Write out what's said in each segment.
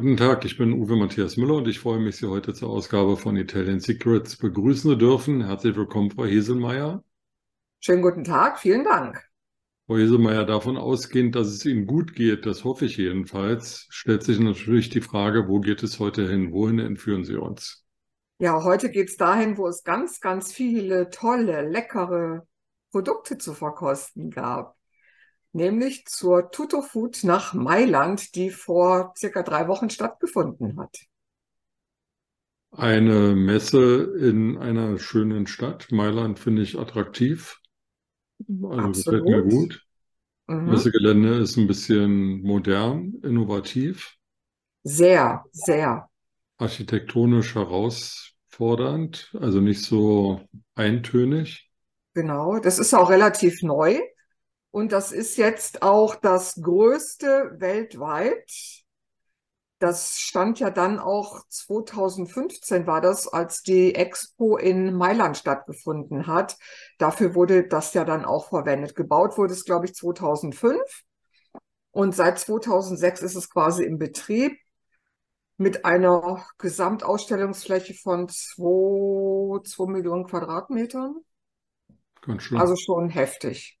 Guten Tag, ich bin Uwe Matthias Müller und ich freue mich, Sie heute zur Ausgabe von Italian Secrets begrüßen zu dürfen. Herzlich willkommen, Frau Heselmeier. Schönen guten Tag, vielen Dank. Frau Heselmeier, davon ausgehend, dass es Ihnen gut geht, das hoffe ich jedenfalls, stellt sich natürlich die Frage, wo geht es heute hin? Wohin entführen Sie uns? Ja, heute geht es dahin, wo es ganz, ganz viele tolle, leckere Produkte zu verkosten gab nämlich zur Tutto Food nach Mailand, die vor circa drei Wochen stattgefunden hat. Eine Messe in einer schönen Stadt. Mailand finde ich attraktiv. Also gefällt mir gut. Mhm. Messegelände ist ein bisschen modern, innovativ. Sehr, sehr. Architektonisch herausfordernd, also nicht so eintönig. Genau, das ist auch relativ neu. Und das ist jetzt auch das größte weltweit. Das stand ja dann auch 2015 war das, als die Expo in Mailand stattgefunden hat. Dafür wurde das ja dann auch verwendet. Gebaut wurde es, glaube ich, 2005. Und seit 2006 ist es quasi im Betrieb mit einer Gesamtausstellungsfläche von 2, 2 Millionen Quadratmetern. Ganz schön. Also schon heftig.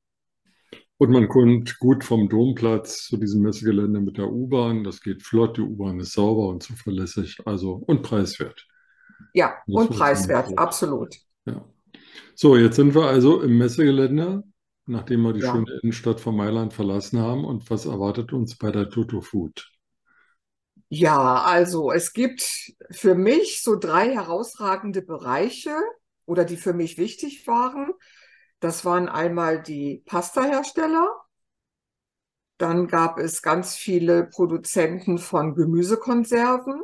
Und man kommt gut vom Domplatz zu diesem Messegelände mit der U-Bahn. Das geht flott, die U-Bahn ist sauber und zuverlässig, also und preiswert. Ja, das und preiswert, absolut. Ja. So, jetzt sind wir also im Messegelände, nachdem wir die ja. schöne Innenstadt von Mailand verlassen haben. Und was erwartet uns bei der Toto Food? Ja, also es gibt für mich so drei herausragende Bereiche oder die für mich wichtig waren. Das waren einmal die Pastahersteller. Dann gab es ganz viele Produzenten von Gemüsekonserven.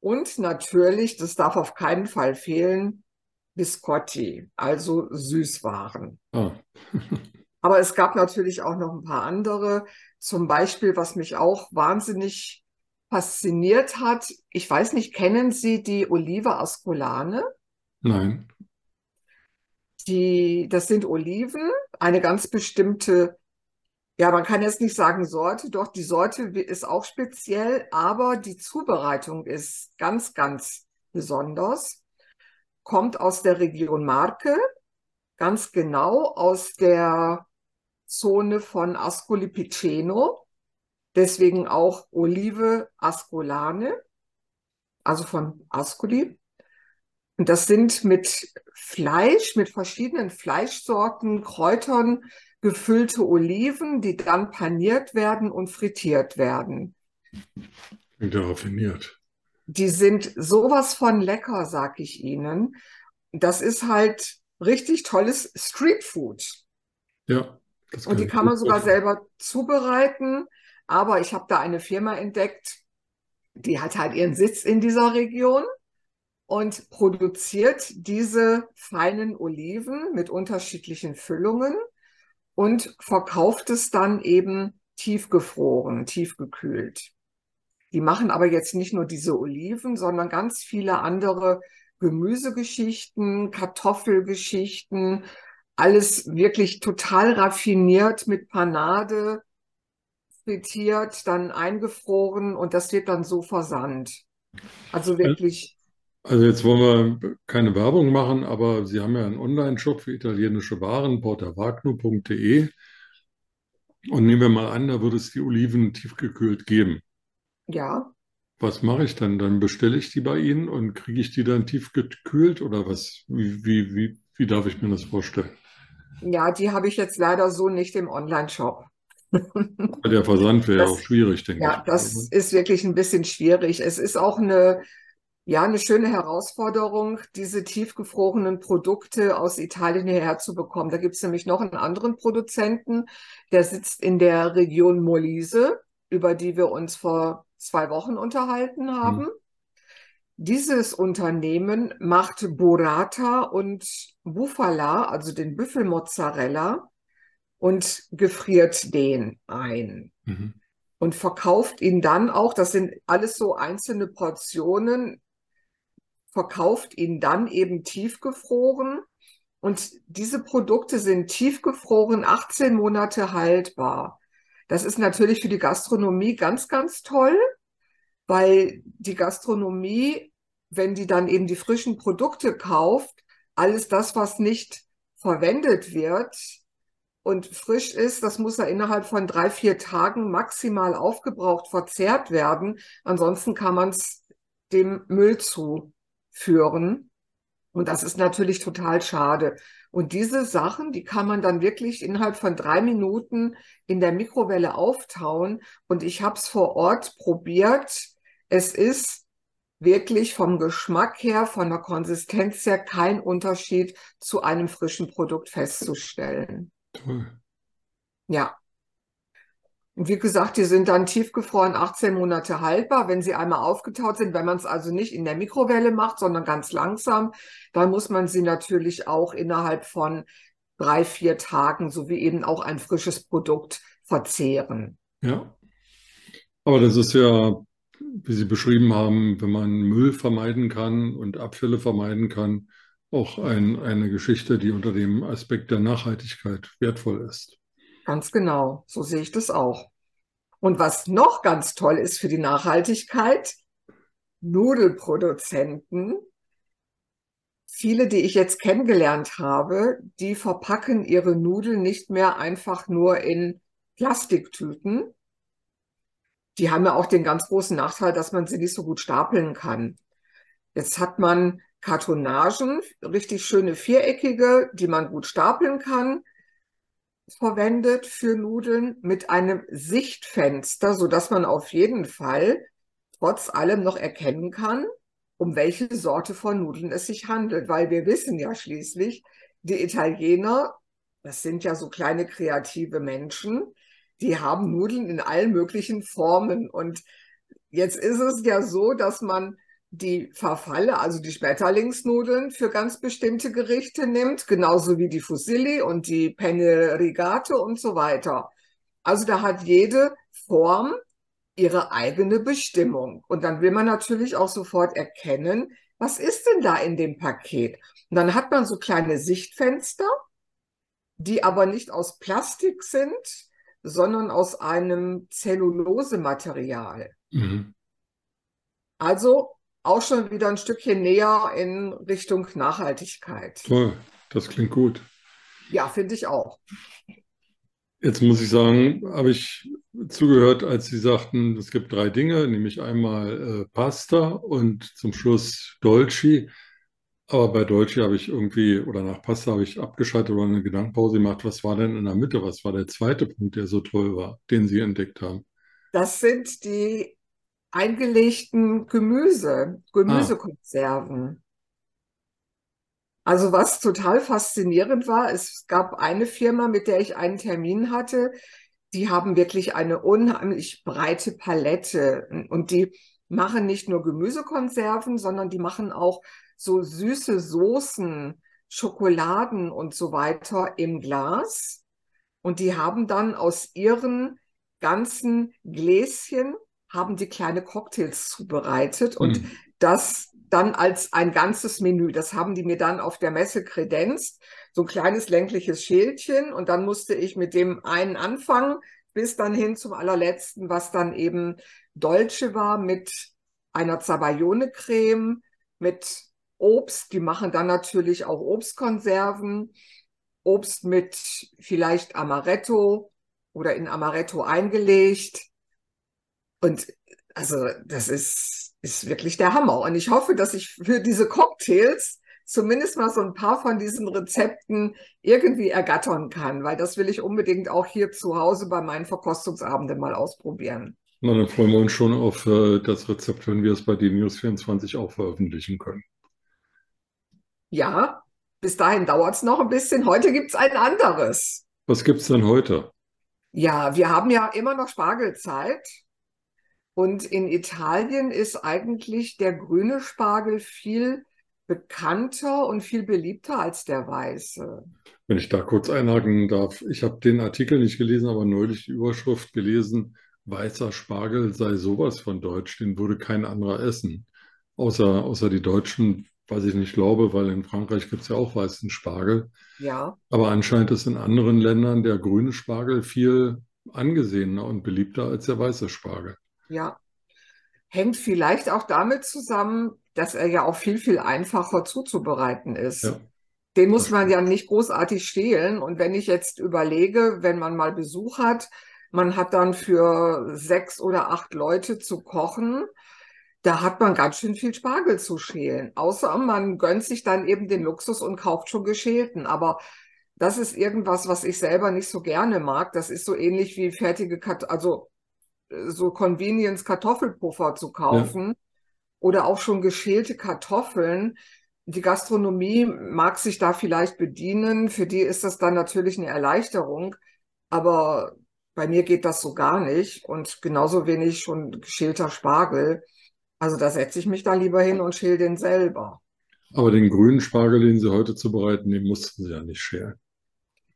Und natürlich, das darf auf keinen Fall fehlen, Biscotti, also Süßwaren. Oh. Aber es gab natürlich auch noch ein paar andere. Zum Beispiel, was mich auch wahnsinnig fasziniert hat. Ich weiß nicht, kennen Sie die Olive Ascolane? Nein. Die, das sind Oliven, eine ganz bestimmte, ja, man kann jetzt nicht sagen Sorte, doch die Sorte ist auch speziell, aber die Zubereitung ist ganz, ganz besonders. Kommt aus der Region Marke, ganz genau aus der Zone von Ascoli Piceno, deswegen auch Olive Ascolane, also von Ascoli. Und das sind mit Fleisch, mit verschiedenen Fleischsorten, Kräutern gefüllte Oliven, die dann paniert werden und frittiert werden. Wieder raffiniert. Die sind sowas von lecker, sag ich Ihnen. Das ist halt richtig tolles Streetfood. Ja. und die kann man sogar selber zubereiten. Aber ich habe da eine Firma entdeckt, die hat halt ihren Sitz in dieser Region und produziert diese feinen Oliven mit unterschiedlichen Füllungen und verkauft es dann eben tiefgefroren, tiefgekühlt. Die machen aber jetzt nicht nur diese Oliven, sondern ganz viele andere Gemüsegeschichten, Kartoffelgeschichten, alles wirklich total raffiniert mit Panade, frittiert, dann eingefroren und das wird dann so versandt. Also wirklich also jetzt wollen wir keine Werbung machen, aber Sie haben ja einen Online-Shop für italienische Waren, portavagno.de. Und nehmen wir mal an, da würde es die Oliven tiefgekühlt geben. Ja. Was mache ich dann? Dann bestelle ich die bei Ihnen und kriege ich die dann tiefgekühlt oder was? Wie, wie, wie, wie darf ich mir das vorstellen? Ja, die habe ich jetzt leider so nicht im Online-Shop. Der Versand wäre das, auch schwierig, denke ja, ich. Ja, das ist wirklich ein bisschen schwierig. Es ist auch eine ja, eine schöne Herausforderung, diese tiefgefrorenen Produkte aus Italien hierher zu bekommen. Da gibt es nämlich noch einen anderen Produzenten, der sitzt in der Region Molise, über die wir uns vor zwei Wochen unterhalten haben. Hm. Dieses Unternehmen macht Burrata und Bufala, also den Büffelmozzarella, und gefriert den ein. Mhm. Und verkauft ihn dann auch, das sind alles so einzelne Portionen, verkauft ihn dann eben tiefgefroren. Und diese Produkte sind tiefgefroren, 18 Monate haltbar. Das ist natürlich für die Gastronomie ganz, ganz toll, weil die Gastronomie, wenn die dann eben die frischen Produkte kauft, alles das, was nicht verwendet wird und frisch ist, das muss ja innerhalb von drei, vier Tagen maximal aufgebraucht, verzehrt werden. Ansonsten kann man es dem Müll zuführen. Und das ist natürlich total schade. Und diese Sachen, die kann man dann wirklich innerhalb von drei Minuten in der Mikrowelle auftauen. Und ich habe es vor Ort probiert. Es ist wirklich vom Geschmack her, von der Konsistenz her kein Unterschied zu einem frischen Produkt festzustellen. Toll. Ja. Und wie gesagt, die sind dann tiefgefroren 18 Monate haltbar, wenn sie einmal aufgetaut sind. Wenn man es also nicht in der Mikrowelle macht, sondern ganz langsam, dann muss man sie natürlich auch innerhalb von drei, vier Tagen, so wie eben auch ein frisches Produkt, verzehren. Ja. Aber das ist ja, wie Sie beschrieben haben, wenn man Müll vermeiden kann und Abfälle vermeiden kann, auch ein, eine Geschichte, die unter dem Aspekt der Nachhaltigkeit wertvoll ist. Ganz genau, so sehe ich das auch. Und was noch ganz toll ist für die Nachhaltigkeit, Nudelproduzenten, viele, die ich jetzt kennengelernt habe, die verpacken ihre Nudeln nicht mehr einfach nur in Plastiktüten. Die haben ja auch den ganz großen Nachteil, dass man sie nicht so gut stapeln kann. Jetzt hat man Kartonagen, richtig schöne viereckige, die man gut stapeln kann verwendet für Nudeln mit einem Sichtfenster, so dass man auf jeden Fall trotz allem noch erkennen kann, um welche Sorte von Nudeln es sich handelt, weil wir wissen ja schließlich, die Italiener, das sind ja so kleine kreative Menschen, die haben Nudeln in allen möglichen Formen. Und jetzt ist es ja so, dass man die Farfalle, also die Schmetterlingsnudeln für ganz bestimmte Gerichte nimmt, genauso wie die Fusilli und die Penne Rigate und so weiter. Also da hat jede Form ihre eigene Bestimmung. Und dann will man natürlich auch sofort erkennen, was ist denn da in dem Paket? Und dann hat man so kleine Sichtfenster, die aber nicht aus Plastik sind, sondern aus einem Zellulosematerial. Mhm. Also auch schon wieder ein Stückchen näher in Richtung Nachhaltigkeit. Toll, das klingt gut. Ja, finde ich auch. Jetzt muss ich sagen, habe ich zugehört, als Sie sagten, es gibt drei Dinge, nämlich einmal äh, Pasta und zum Schluss Dolci. Aber bei Dolci habe ich irgendwie, oder nach Pasta habe ich abgeschaltet oder eine Gedankenpause gemacht. Was war denn in der Mitte? Was war der zweite Punkt, der so toll war, den Sie entdeckt haben? Das sind die eingelegten Gemüse, Gemüsekonserven. Also was total faszinierend war, es gab eine Firma, mit der ich einen Termin hatte, die haben wirklich eine unheimlich breite Palette und die machen nicht nur Gemüsekonserven, sondern die machen auch so süße Soßen, Schokoladen und so weiter im Glas. Und die haben dann aus ihren ganzen Gläschen haben die kleine Cocktails zubereitet und mhm. das dann als ein ganzes Menü. Das haben die mir dann auf der Messe kredenzt. So ein kleines längliches Schälchen und dann musste ich mit dem einen anfangen bis dann hin zum allerletzten, was dann eben Dolce war mit einer Zabayone-Creme, mit Obst. Die machen dann natürlich auch Obstkonserven. Obst mit vielleicht Amaretto oder in Amaretto eingelegt. Und also das ist, ist wirklich der Hammer. Und ich hoffe, dass ich für diese Cocktails zumindest mal so ein paar von diesen Rezepten irgendwie ergattern kann, weil das will ich unbedingt auch hier zu Hause bei meinen Verkostungsabenden mal ausprobieren. Na, dann freuen wir uns schon auf äh, das Rezept, wenn wir es bei den News 24 auch veröffentlichen können. Ja, bis dahin dauert es noch ein bisschen. Heute gibt es ein anderes. Was gibt es denn heute? Ja, wir haben ja immer noch Spargelzeit. Und in Italien ist eigentlich der grüne Spargel viel bekannter und viel beliebter als der weiße. Wenn ich da kurz einhaken darf, ich habe den Artikel nicht gelesen, aber neulich die Überschrift gelesen, weißer Spargel sei sowas von deutsch, den würde kein anderer essen. Außer, außer die Deutschen, was ich nicht glaube, weil in Frankreich gibt es ja auch weißen Spargel. Ja. Aber anscheinend ist in anderen Ländern der grüne Spargel viel angesehener und beliebter als der weiße Spargel. Ja. Hängt vielleicht auch damit zusammen, dass er ja auch viel, viel einfacher zuzubereiten ist. Ja, Den muss man ja nicht großartig stehlen. Und wenn ich jetzt überlege, wenn man mal Besuch hat, man hat dann für sechs oder acht Leute zu kochen, da hat man ganz schön viel Spargel zu schälen. Außer man gönnt sich dann eben den Luxus und kauft schon geschälten. Aber das ist irgendwas, was ich selber nicht so gerne mag. Das ist so ähnlich wie fertige, Kat also so Convenience-Kartoffelpuffer zu Ja, kaufen oder auch schon geschälte Kartoffeln. Die Gastronomie mag sich da vielleicht bedienen. Für die ist das dann natürlich eine Erleichterung. Aber bei mir geht das so gar nicht. Und genauso wenig schon geschälter Spargel. Also da setze ich mich da lieber hin und schäle den selber. aber den grünen Spargel, den Sie heute zubereiten, den mussten Sie ja nicht schälen.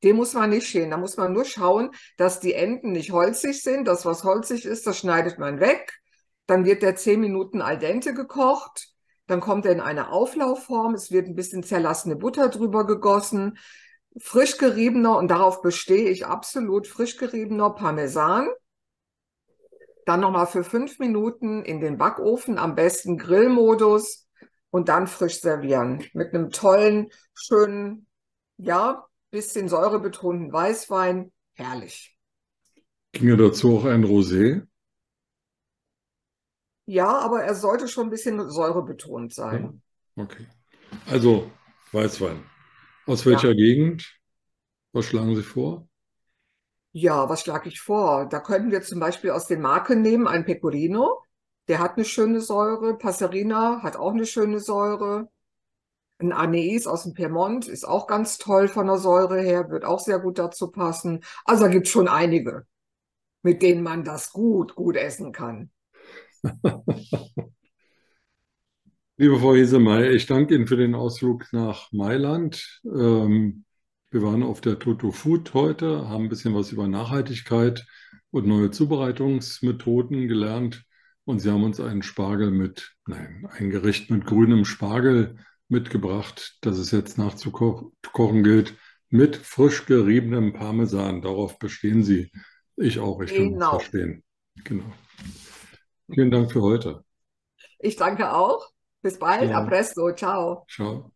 Den muss man nicht schälen. Da muss man nur schauen, dass die Enden nicht holzig sind. Das, was holzig ist, das schneidet man weg. Dann wird der zehn Minuten al dente gekocht. Dann kommt er in eine Auflaufform. Es wird ein bisschen zerlassene Butter drüber gegossen. Frisch geriebener, und darauf bestehe ich absolut, frisch geriebener Parmesan. Dann nochmal für fünf Minuten in den Backofen, am besten Grillmodus und dann frisch servieren. Mit einem tollen, schönen, ja, bisschen säurebetonten Weißwein. Herrlich. Ginge dazu auch ein Rosé? Ja, aber er sollte schon ein bisschen säurebetont Ja, sein. okay. Also Weißwein. Aus Ja. welcher Gegend? Was schlagen Sie vor? Ja, was schlage ich vor? Da könnten wir zum Beispiel aus den Marken nehmen, ein Pecorino. Der hat eine schöne Säure. Passerina hat auch eine schöne Säure. Ein Anais aus dem Piemont ist auch ganz toll von der Säure her, wird auch sehr gut dazu passen. Also da gibt es schon einige, mit denen man das gut, gut essen kann. Liebe Frau Hesemeyer, ich danke Ihnen für den Ausflug nach Mailand. Ähm, wir waren auf der Toto Food heute, haben ein bisschen was über Nachhaltigkeit und neue Zubereitungsmethoden gelernt. Und Sie haben uns einen Spargel mit, nein, ein Gericht mit grünem Spargel mitgebracht, das es jetzt nachzukochen gilt, mit frisch geriebenem Parmesan. Darauf bestehen Sie. Ich auch, ich kann das Genau. verstehen. Genau. Vielen Dank für heute. Ich danke auch. Bis bald. A Ciao. presto. Ciao. Ciao.